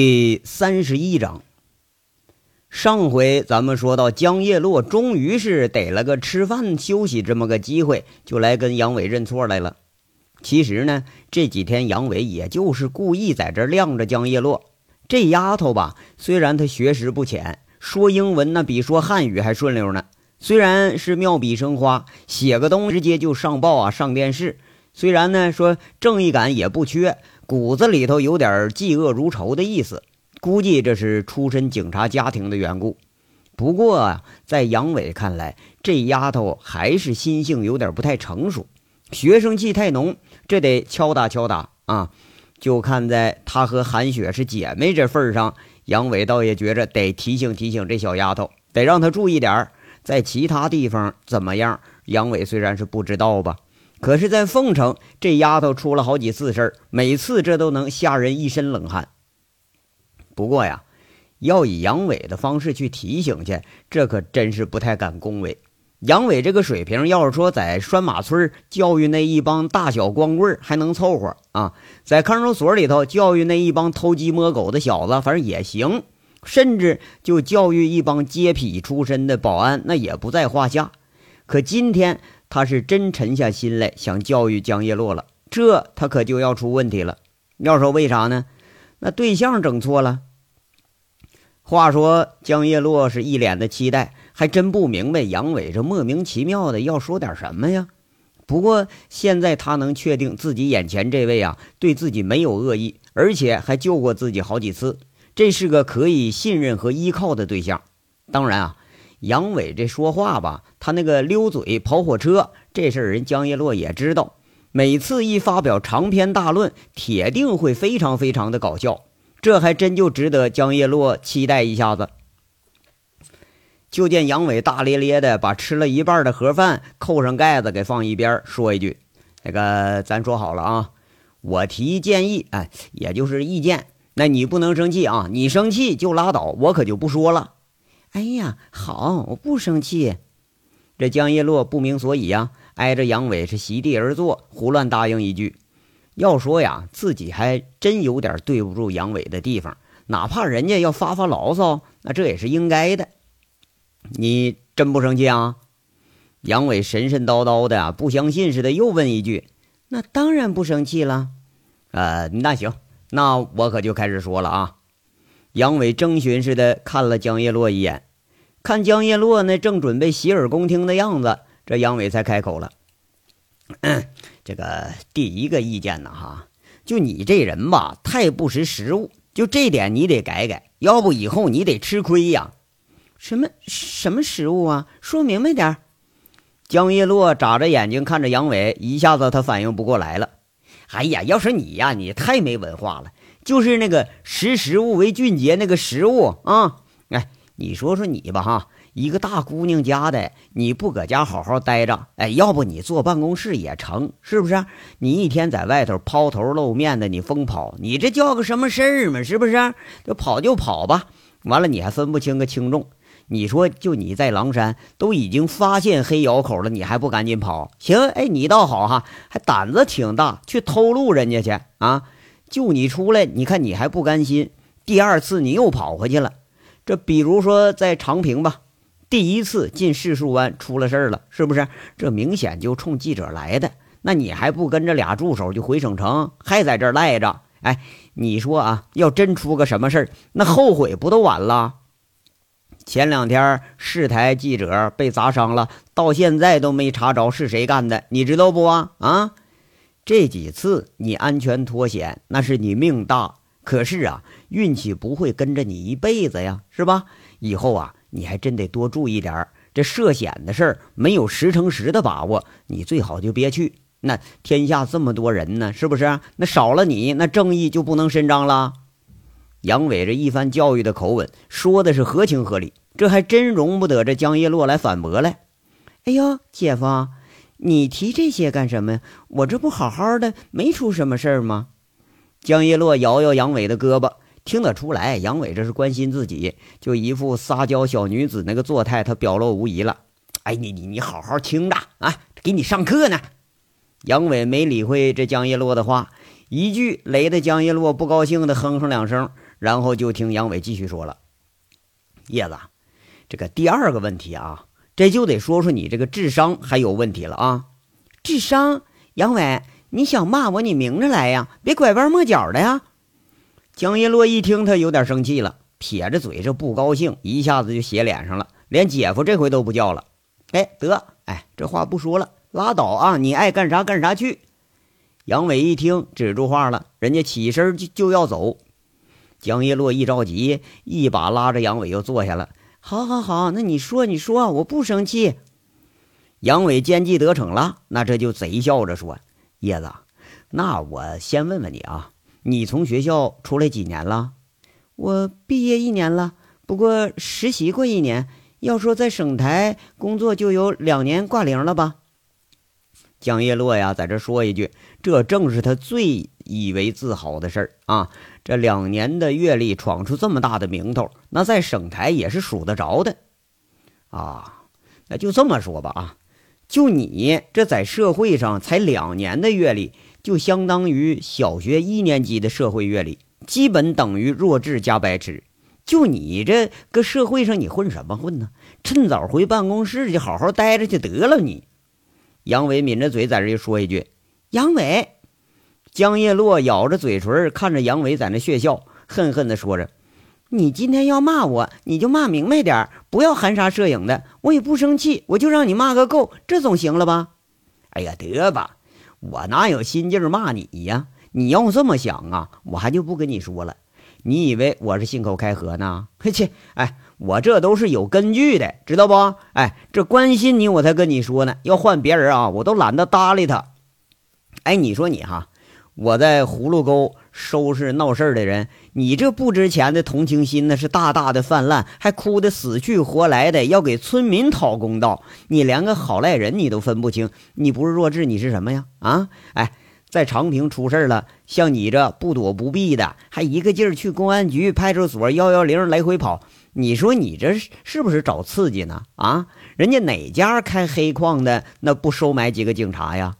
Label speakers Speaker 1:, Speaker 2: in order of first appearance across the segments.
Speaker 1: 第三十一章，上回咱们说到江叶落终于是逮了个吃饭休息这么个机会，就来跟杨伟认错来了。其实呢，这几天杨伟也就是故意在这晾着江叶落。这丫头吧，虽然她学识不浅，说英文那比说汉语还顺溜呢。虽然是妙笔生花，写个东西直接就上报啊，上电视。虽然呢说正义感也不缺。骨子里头有点嫉恶如仇的意思，估计这是出身警察家庭的缘故。不过啊，在杨伟看来，这丫头还是心性有点不太成熟，学生气太浓，这得敲打敲打啊。就看在她和韩雪是姐妹这份上，杨伟倒也觉着得提醒提醒这小丫头，得让她注意点在其他地方怎么样，杨伟虽然是不知道吧。可是，在凤城，这丫头出了好几次事儿，每次这都能吓人一身冷汗。不过呀，要以杨伟的方式去提醒去，这可真是不太敢恭维。杨伟这个水平，要是说在拴马村教育那一帮大小光棍还能凑合啊，在看守所里头教育那一帮偷鸡摸狗的小子，反正也行。甚至就教育一帮街痞出身的保安，那也不在话下。可今天。他是真沉下心来想教育江叶落了，这他可就要出问题了。要说为啥呢？那对象整错了。话说江叶落是一脸的期待，还真不明白杨伟这莫名其妙的要说点什么呀。不过现在他能确定自己眼前这位啊，对自己没有恶意，而且还救过自己好几次，这是个可以信任和依靠的对象。当然啊。杨伟这说话吧，他那个溜嘴跑火车这事儿，人江叶落也知道。每次一发表长篇大论，铁定会非常非常的搞笑。这还真就值得江叶落期待一下子。就见杨伟大咧咧的把吃了一半的盒饭扣上盖子，给放一边，说一句：“那个，咱说好了啊，我提建议，哎，也就是意见，那你不能生气啊，你生气就拉倒，我可就不说了。”
Speaker 2: 哎呀，好，我不生气。
Speaker 1: 这江叶落不明所以呀，挨着杨伟是席地而坐，胡乱答应一句。要说呀，自己还真有点对不住杨伟的地方，哪怕人家要发发牢骚，那这也是应该的。你真不生气啊？杨伟神神叨叨的，不相信似的，又问一句：“
Speaker 2: 那当然不生气了。”
Speaker 1: 呃，那行，那我可就开始说了啊。杨伟征询似的看了江叶落一眼，看江叶落那正准备洗耳恭听的样子，这杨伟才开口了：“嗯 这个第一个意见呢，哈，就你这人吧，太不识时务，就这点你得改改，要不以后你得吃亏呀。”“
Speaker 2: 什么什么食物啊？说明白点
Speaker 1: 江叶落眨着眼睛看着杨伟，一下子他反应不过来了。“哎呀，要是你呀，你太没文化了。”就是那个识时务为俊杰那个时务啊！哎，你说说你吧哈，一个大姑娘家的，你不搁家好好待着，哎，要不你坐办公室也成，是不是？你一天在外头抛头露面的，你疯跑，你这叫个什么事儿嘛？是不是？就跑就跑吧，完了你还分不清个轻重。你说就你在狼山都已经发现黑窑口了，你还不赶紧跑？行，哎，你倒好哈，还胆子挺大，去偷录人家去啊！就你出来，你看你还不甘心，第二次你又跑回去了。这比如说在长平吧，第一次进柿树湾出了事儿了，是不是？这明显就冲记者来的，那你还不跟着俩助手就回省城，还在这儿赖着？哎，你说啊，要真出个什么事儿，那后悔不都晚了？前两天市台记者被砸伤了，到现在都没查着是谁干的，你知道不啊？啊？这几次你安全脱险，那是你命大。可是啊，运气不会跟着你一辈子呀，是吧？以后啊，你还真得多注意点儿。这涉险的事儿，没有十成十的把握，你最好就别去。那天下这么多人呢，是不是？那少了你，那正义就不能伸张了。杨伟这一番教育的口吻，说的是合情合理，这还真容不得这江叶落来反驳来。
Speaker 2: 哎呦，姐夫。你提这些干什么呀？我这不好好的，没出什么事儿吗？
Speaker 1: 江叶落摇摇杨伟的胳膊，听得出来，杨伟这是关心自己，就一副撒娇小女子那个作态，他表露无遗了。哎，你你你好好听着啊，给你上课呢。杨伟没理会这江叶落的话，一句雷的江叶落不高兴的哼哼两声，然后就听杨伟继续说了：“叶子，这个第二个问题啊，这就得说说你这个智商还有问题了啊！
Speaker 2: 智商，杨伟，你想骂我，你明着来呀，别拐弯抹角的呀！”
Speaker 1: 江叶洛一听，他有点生气了，撇着嘴，这不高兴一下子就写脸上了，连姐夫这回都不叫了。哎，得，哎，这话不说了，拉倒啊！你爱干啥干啥去。杨伟一听，止住话了，人家起身就就要走。江叶洛一着急，一把拉着杨伟又坐下了。
Speaker 2: 好，好，好，那你说，你说，我不生气。
Speaker 1: 杨伟奸计得逞了，那这就贼笑着说：“叶子，那我先问问你啊，你从学校出来几年了？
Speaker 2: 我毕业一年了，不过实习过一年。要说在省台工作，就有两年挂零了吧。”
Speaker 1: 江叶落呀，在这说一句，这正是他最以为自豪的事儿啊！这两年的阅历，闯出这么大的名头，那在省台也是数得着的啊！那就这么说吧啊，就你这在社会上才两年的阅历，就相当于小学一年级的社会阅历，基本等于弱智加白痴。就你这搁社会上，你混什么混呢？趁早回办公室去，好好待着就得了你。杨伟抿着嘴，在这又说一句：“
Speaker 2: 杨伟。”
Speaker 1: 江叶落咬着嘴唇，看着杨伟在那血笑，恨恨地说着：“
Speaker 2: 你今天要骂我，你就骂明白点不要含沙射影的。我也不生气，我就让你骂个够，这总行了吧？”
Speaker 1: 哎呀，得吧，我哪有心劲骂你呀？你要这么想啊，我还就不跟你说了。你以为我是信口开河呢？嘿 切，哎。我这都是有根据的，知道不？哎，这关心你，我才跟你说呢。要换别人啊，我都懒得搭理他。哎，你说你哈，我在葫芦沟收拾闹事儿的人，你这不值钱的同情心那是大大的泛滥，还哭得死去活来的，要给村民讨公道。你连个好赖人你都分不清，你不是弱智，你是什么呀？啊？哎，在长平出事了，像你这不躲不避的，还一个劲儿去公安局、派出所、幺幺零来回跑。你说你这是不是找刺激呢？啊，人家哪家开黑矿的那不收买几个警察呀？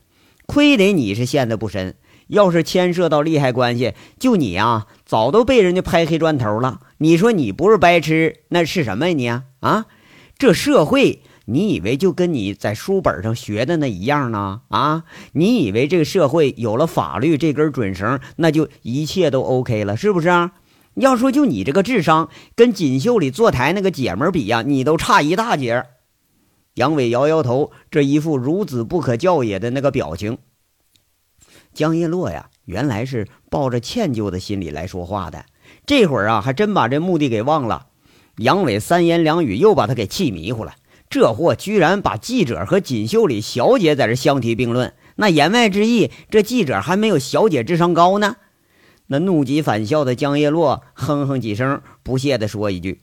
Speaker 1: 亏得你是陷得不深，要是牵涉到利害关系，就你呀，早都被人家拍黑砖头了。你说你不是白痴，那是什么呀？你啊，这社会，你以为就跟你在书本上学的那一样呢？啊，你以为这个社会有了法律这根准绳，那就一切都 OK 了，是不是啊？要说就你这个智商，跟锦绣里坐台那个姐们比呀，你都差一大截。杨伟摇摇头，这一副孺子不可教也的那个表情。江叶落呀，原来是抱着歉疚的心理来说话的，这会儿啊，还真把这目的给忘了。杨伟三言两语又把他给气迷糊了，这货居然把记者和锦绣里小姐在这相提并论，那言外之意，这记者还没有小姐智商高呢。那怒极反笑的江叶落哼哼几声，不屑地说一句：“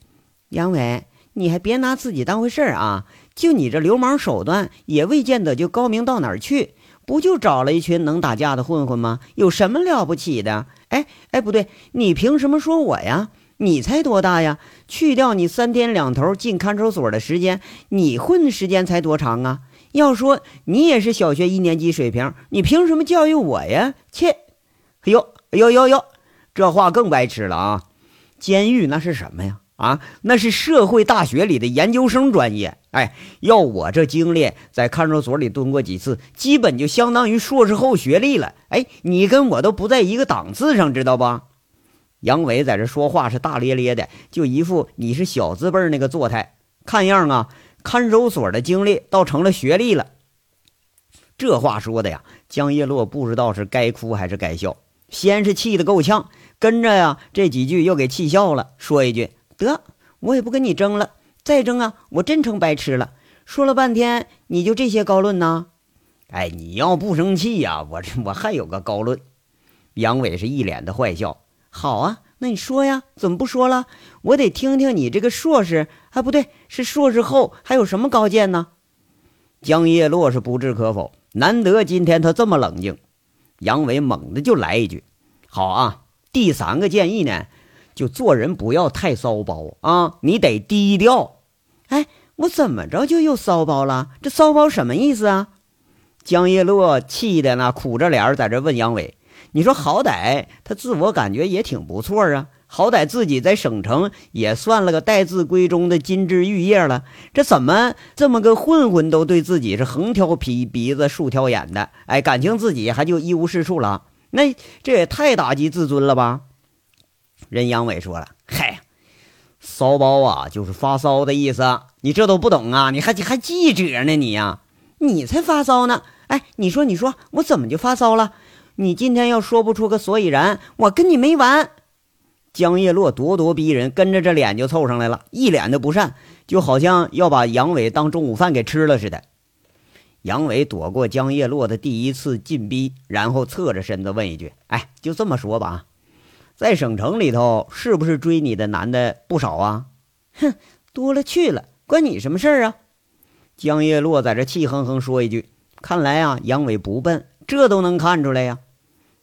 Speaker 2: 杨伟，你还别拿自己当回事儿啊！就你这流氓手段，也未见得就高明到哪儿去。不就找了一群能打架的混混吗？有什么了不起的？哎哎，不对，你凭什么说我呀？你才多大呀？去掉你三天两头进看守所的时间，你混的时间才多长啊？要说你也是小学一年级水平，你凭什么教育我呀？切！
Speaker 1: 哎呦！”呦呦呦，这话更白痴了啊！监狱那是什么呀？啊，那是社会大学里的研究生专业。哎，要我这经历，在看守所里蹲过几次，基本就相当于硕士后学历了。哎，你跟我都不在一个档次上，知道吧？杨伟在这说话是大咧咧的，就一副你是小字辈那个作态，看样啊，看守所的经历倒成了学历了。这话说的呀，江叶落不知道是该哭还是该笑。先是气得够呛，跟着呀，这几句又给气笑了，说一句：“得，我也不跟你争了，再争啊，我真成白痴了。”说了半天，你就这些高论呢？哎，你要不生气呀，我这我还有个高论。杨伟是一脸的坏笑。
Speaker 2: 好啊，那你说呀，怎么不说了？我得听听你这个硕士，啊，不对，是硕士后还有什么高见呢？
Speaker 1: 江叶落是不置可否，难得今天他这么冷静。杨伟猛地就来一句：“好啊！第三个建议呢，就做人不要太骚包啊，你得低调。”
Speaker 2: 哎，我怎么着就又骚包了？这骚包什么意思啊？
Speaker 1: 江叶落气的那苦着脸在这问杨伟：“
Speaker 2: 你说好歹他自我感觉也挺不错啊，好歹自己在省城也算了个待字闺中的金枝玉叶了。这怎么这么个混混都对自己是横挑皮鼻子竖挑眼的？哎，感情自己还就一无是处了？那这也太打击自尊了吧？任杨伟说了：“嗨，骚包啊，就是发骚的意思。你这都不懂啊？你还还记者呢？你呀，你才发骚呢！哎，你说，你说我怎么就发骚了？”你今天要说不出个所以然，我跟你没完！江叶落咄咄逼人，跟着这脸就凑上来了，一脸的不善，就好像要把杨伟当中午饭给吃了似的。杨伟躲过江叶落的第一次进逼，然后侧着身子问一句：“哎，就这么说吧，在省城里头，是不是追你的男的不少啊？”“哼，多了去了，关你什么事儿啊？”江叶落在这气哼哼说一句：“看来啊，杨伟不笨，这都能看出来呀。”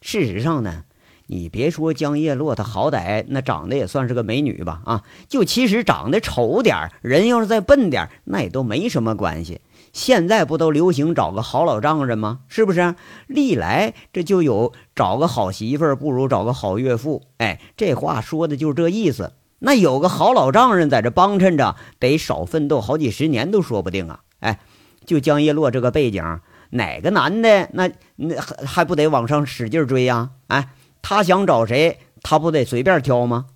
Speaker 2: 事实上呢，你别说江叶落，她好歹那长得也算是个美女吧？啊，就其实长得丑点人要是再笨点那也都没什么关系。现在不都流行找个好老丈人吗？是不是？历来这就有找个好媳妇儿不如找个好岳父。哎，这话说的就是这意思。那有个好老丈人在这帮衬着，得少奋斗好几十年都说不定啊！哎，就江叶落这个背景。哪个男的那那还还不得往上使劲追呀？哎，他想找谁，他不得随便挑吗？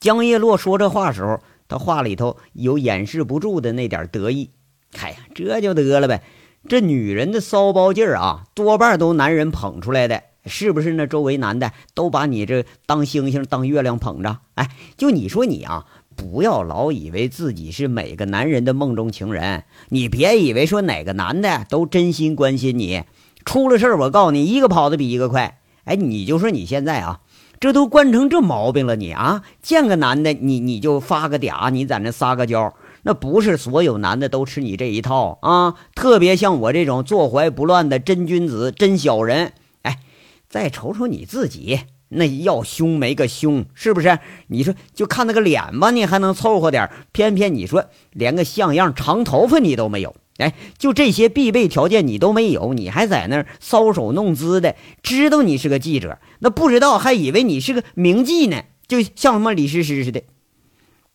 Speaker 2: 江叶落说这话时候，他话里头有掩饰不住的那点得意。哎呀，这就得了呗。这女人的骚包劲儿啊，多半都男人捧出来的，是不是？那周围男的都把你这当星星、当月亮捧着。哎，就你说你啊。不要老以为自己是每个男人的梦中情人，你别以为说哪个男的都真心关心你，出了事儿我告诉你，一个跑的比一个快。哎，你就说你现在啊，这都惯成这毛病了，你啊，见个男的你你就发个嗲，你在那撒个娇，那不是所有男的都吃你这一套啊。特别像我这种坐怀不乱的真君子、真小人，哎，再瞅瞅你自己。那要凶没个凶，是不是？你说就看那个脸吧，你还能凑合点偏偏你说连个像样长头发你都没有，哎，就这些必备条件你都没有，你还在那儿搔首弄姿的。知道你是个记者，那不知道还以为你是个名妓呢，就像什么李师师似的。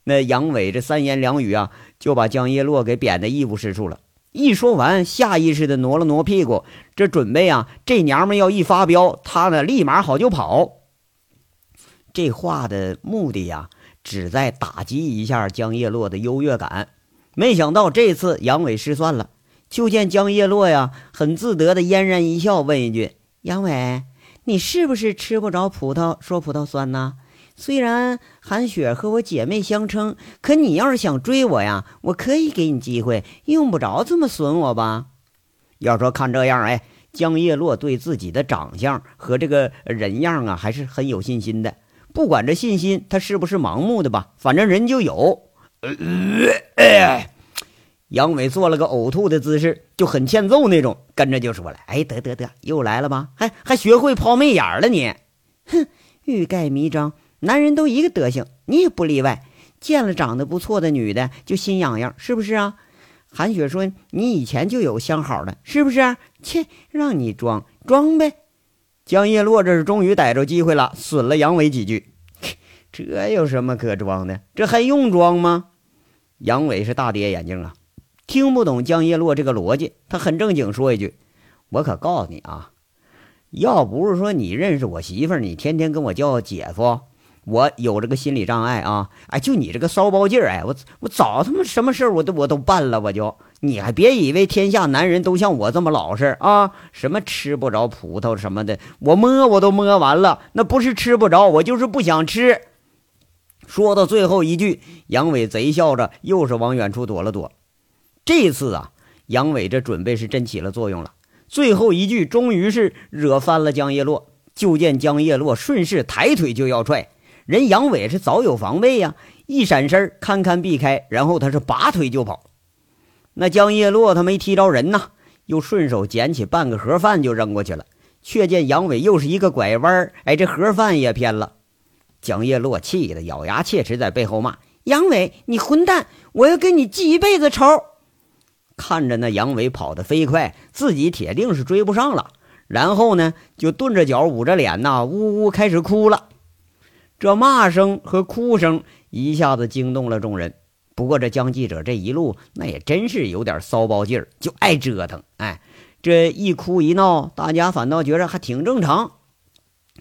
Speaker 2: 那杨伟这三言两语啊，就把江叶落给贬得一无是处了。一说完，下意识的挪了挪屁股，这准备啊，这娘们要一发飙，他呢立马好就跑。这话的目的呀，旨在打击一下江叶落的优越感。没想到这次杨伟失算了，就见江叶落呀，很自得的嫣然一笑，问一句：“杨伟，你是不是吃不着葡萄说葡萄酸呢？虽然韩雪和我姐妹相称，可你要是想追我呀，我可以给你机会，用不着这么损我吧？要说看这样，哎，江叶落对自己的长相和这个人样啊，还是很有信心的。”不管这信心他是不是盲目的吧，反正人就有。哎杨伟做了个呕吐的姿势，就很欠揍那种，跟着就说了：“哎，得得得，又来了吧？还还学会抛媚眼了你？哼，欲盖弥彰，男人都一个德行，你也不例外。见了长得不错的女的就心痒痒，是不是啊？”韩雪说：“你以前就有相好的，是不是？切，让你装装呗。”江叶落这是终于逮着机会了，损了杨伟几句。这有什么可装的？这还用装吗？杨伟是大跌眼镜啊，听不懂江叶落这个逻辑。他很正经说一句：“我可告诉你啊，要不是说你认识我媳妇儿，你天天跟我叫姐夫，我有这个心理障碍啊！哎，就你这个骚包劲儿，哎，我我早他妈什么事儿我都我都办了，我就。”你还别以为天下男人都像我这么老实啊！什么吃不着葡萄什么的，我摸我都摸完了，那不是吃不着，我就是不想吃。说到最后一句，杨伟贼笑着，又是往远处躲了躲。这次啊，杨伟这准备是真起了作用了。最后一句终于是惹翻了江叶落，就见江叶落顺势抬腿就要踹，人杨伟是早有防备呀，一闪身堪堪避开，然后他是拔腿就跑。那江叶落他没踢着人呐，又顺手捡起半个盒饭就扔过去了，却见杨伟又是一个拐弯哎，这盒饭也偏了。江叶落气得咬牙切齿，在背后骂：“杨伟，你混蛋！我要跟你记一辈子仇！”看着那杨伟跑得飞快，自己铁定是追不上了，
Speaker 1: 然后呢，就顿着脚捂着脸呐，呜呜开始哭了。这骂声和哭声一下子惊动了众人。不过这江记者这一路那也真是有点骚包劲儿，就爱折腾。哎，这一哭一闹，大家反倒觉着还挺正常。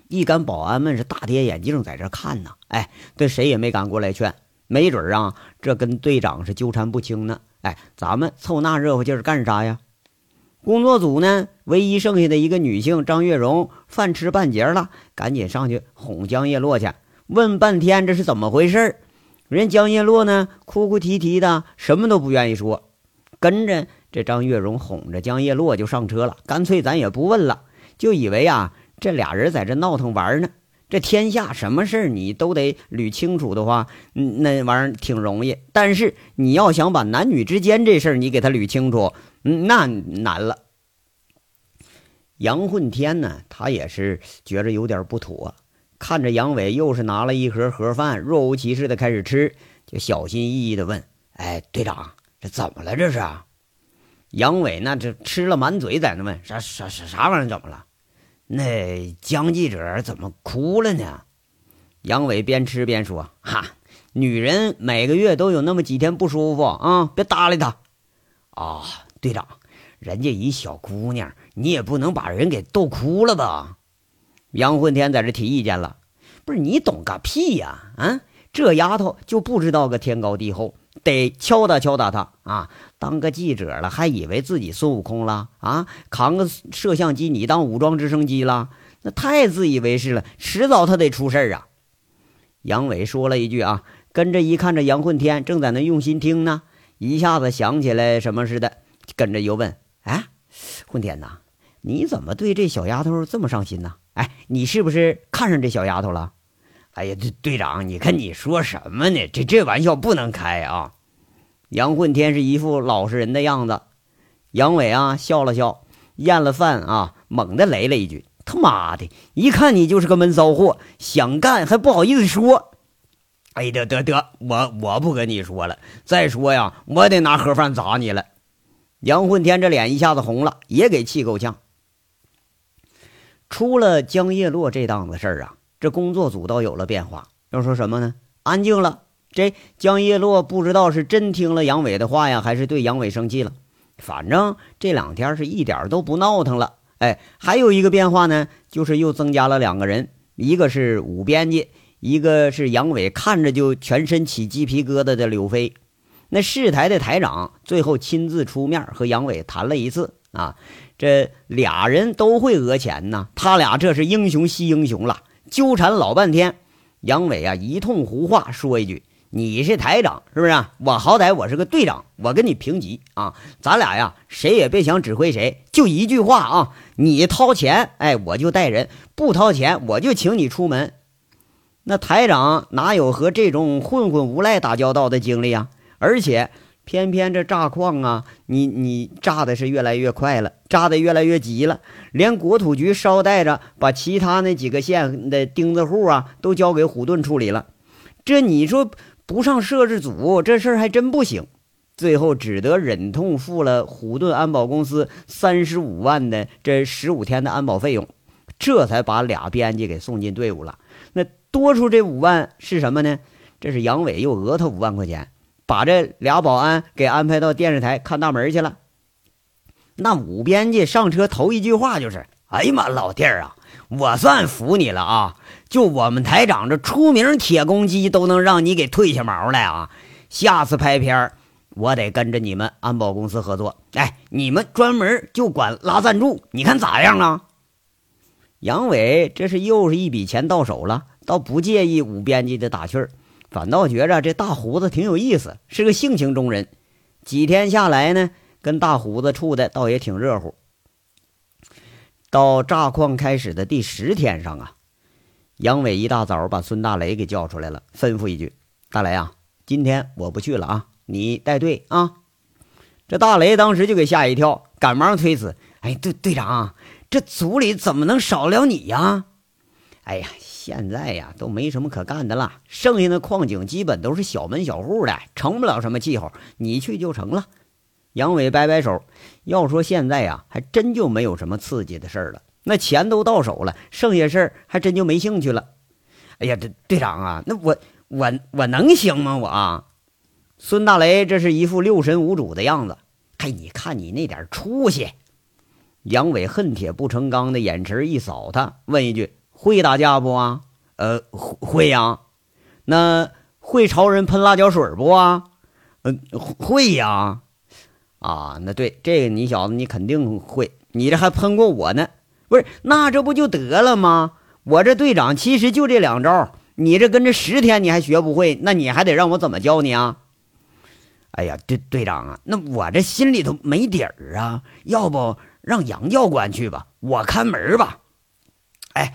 Speaker 1: 一干保安们是大跌眼镜在这看呢。哎，这谁也没敢过来劝。没准啊，这跟队长是纠缠不清呢。哎，咱们凑那热乎劲儿干啥呀？工作组呢，唯一剩下的一个女性张月荣，饭吃半截了，赶紧上去哄江叶落去，问半天这是怎么回事人江叶落呢，哭哭啼啼的，什么都不愿意说。跟着这张月荣哄着江叶落就上车了，干脆咱也不问了，就以为啊，这俩人在这闹腾玩呢。这天下什么事儿你都得捋清楚的话，那玩意儿挺容易。但是你要想把男女之间这事儿你给他捋清楚，那难了。杨混天呢，他也是觉着有点不妥。看着杨伟又是拿了一盒盒饭，若无其事的开始吃，就小心翼翼的问：“哎，队长，这怎么了？这是？”杨伟那这吃了满嘴，在那问：“啥啥啥啥玩意儿？怎么了？”那江记者怎么哭了呢？杨伟边吃边说：“哈，女人每个月都有那么几天不舒服啊，别搭理她。”啊，队长，人家一小姑娘，你也不能把人给逗哭了吧？杨混天在这提意见了，不是你懂个屁呀！啊，这丫头就不知道个天高地厚，得敲打敲打她啊！当个记者了，还以为自己孙悟空了啊？扛个摄像机，你当武装直升机了？那太自以为是了，迟早他得出事儿啊！杨伟说了一句啊，跟着一看这杨混天正在那用心听呢，一下子想起来什么似的，跟着又问：“哎，混天呐，你怎么对这小丫头这么上心呢？”哎，你是不是看上这小丫头了？哎呀，队队长，你看你说什么呢？这这玩笑不能开啊！杨混天是一副老实人的样子。杨伟啊笑了笑，咽了饭啊，猛地雷了一句：“他妈的，一看你就是个闷骚货，想干还不好意思说。”哎，得得得，我我不跟你说了。再说呀，我得拿盒饭砸你了。杨混天这脸一下子红了，也给气够呛。出了江叶落这档子事儿啊，这工作组倒有了变化。要说什么呢？安静了。这江叶落不知道是真听了杨伟的话呀，还是对杨伟生气了。反正这两天是一点都不闹腾了。哎，还有一个变化呢，就是又增加了两个人，一个是武编辑，一个是杨伟看着就全身起鸡皮疙瘩的柳飞。那市台的台长最后亲自出面和杨伟谈了一次啊。这俩人都会讹钱呐，他俩这是英雄惜英雄了，纠缠老半天。杨伟啊，一通胡话说一句：“你是台长是不是？我好歹我是个队长，我跟你平级啊！咱俩呀，谁也别想指挥谁，就一句话啊！你掏钱，哎，我就带人；不掏钱，我就请你出门。那台长哪有和这种混混无赖打交道的经历啊？而且……偏偏这炸矿啊，你你炸的是越来越快了，炸的越来越急了，连国土局捎带着把其他那几个县的钉子户啊都交给虎盾处理了。这你说不上摄制组，这事儿还真不行。最后只得忍痛付了虎盾安保公司三十五万的这十五天的安保费用，这才把俩编辑给送进队伍了。那多出这五万是什么呢？这是杨伟又讹他五万块钱。把这俩保安给安排到电视台看大门去了。那武编辑上车头一句话就是：“哎呀妈，老弟儿啊，我算服你了啊！就我们台长这出名铁公鸡都能让你给褪下毛来啊！下次拍片儿我得跟着你们安保公司合作。哎，你们专门就管拉赞助，你看咋样啊？”杨伟这是又是一笔钱到手了，倒不介意武编辑的打趣儿。反倒觉着这大胡子挺有意思，是个性情中人。几天下来呢，跟大胡子处的倒也挺热乎。到炸矿开始的第十天上啊，杨伟一大早把孙大雷给叫出来了，吩咐一句：“大雷啊，今天我不去了啊，你带队啊。”这大雷当时就给吓一跳，赶忙推辞：“哎，队队长，这组里怎么能少了你呀？”哎呀。现在呀，都没什么可干的了，剩下的矿井基本都是小门小户的，成不了什么气候。你去就成了。杨伟摆摆手，要说现在呀，还真就没有什么刺激的事儿了。那钱都到手了，剩下事儿还真就没兴趣了。哎呀，这队长啊，那我我我能行吗？我啊，孙大雷这是一副六神无主的样子。嘿，你看你那点出息！杨伟恨铁不成钢的眼神一扫他，问一句：“会打架不啊？”“呃，会呀。”“那会朝人喷辣椒水不啊？”“嗯，会呀。”“啊，那对这个你小子你肯定会，你这还喷过我呢。”“不是，那这不就得了吗？我这队长其实就这两招，你这跟着十天你还学不会，那你还得让我怎么教你啊？”“哎呀，队队长啊，那我这心里头没底儿啊，要不？”让杨教官去吧，我看门吧。哎，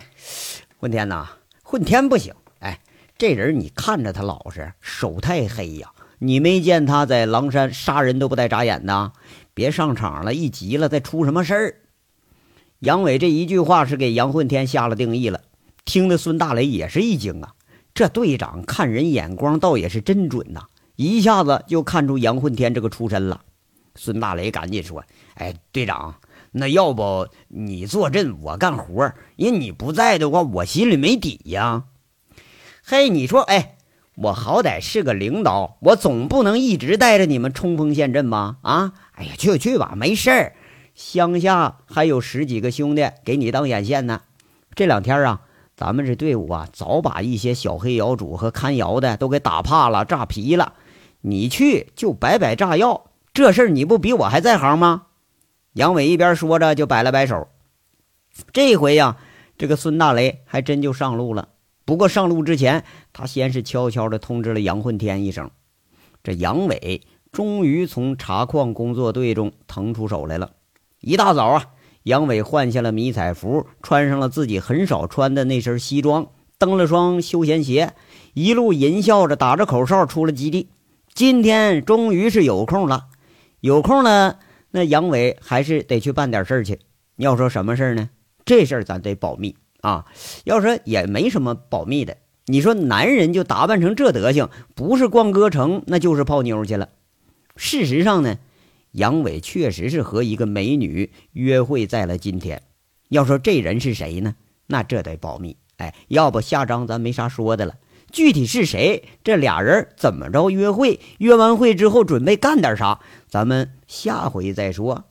Speaker 1: 混天呐，混天不行。哎，这人你看着他老实，手太黑呀。你没见他在狼山杀人都不带眨眼的，别上场了，一急了再出什么事儿。杨伟这一句话是给杨混天下了定义了，听得孙大雷也是一惊啊。这队长看人眼光倒也是真准呐，一下子就看出杨混天这个出身了。孙大雷赶紧说：“哎，队长。”那要不你坐镇，我干活因为你不在的话，我心里没底呀。嘿，你说，哎，我好歹是个领导，我总不能一直带着你们冲锋陷阵吧？啊，哎呀，去去吧，没事儿。乡下还有十几个兄弟给你当眼线呢。这两天啊，咱们这队伍啊，早把一些小黑窑主和看窑的都给打怕了、炸皮了。你去就摆摆炸药，这事儿你不比我还在行吗？杨伟一边说着，就摆了摆手。这回呀，这个孙大雷还真就上路了。不过上路之前，他先是悄悄地通知了杨混天一声。这杨伟终于从查矿工作队中腾出手来了。一大早啊，杨伟换下了迷彩服，穿上了自己很少穿的那身西装，蹬了双休闲鞋，一路淫笑着打着口哨出了基地。今天终于是有空了，有空了。那杨伟还是得去办点事儿去。要说什么事儿呢？这事儿咱得保密啊。要说也没什么保密的。你说男人就打扮成这德行，不是逛歌城，那就是泡妞去了。事实上呢，杨伟确实是和一个美女约会在了今天。要说这人是谁呢？那这得保密。哎，要不下章咱没啥说的了。具体是谁？这俩人怎么着约会？约完会之后准备干点啥？咱们下回再说。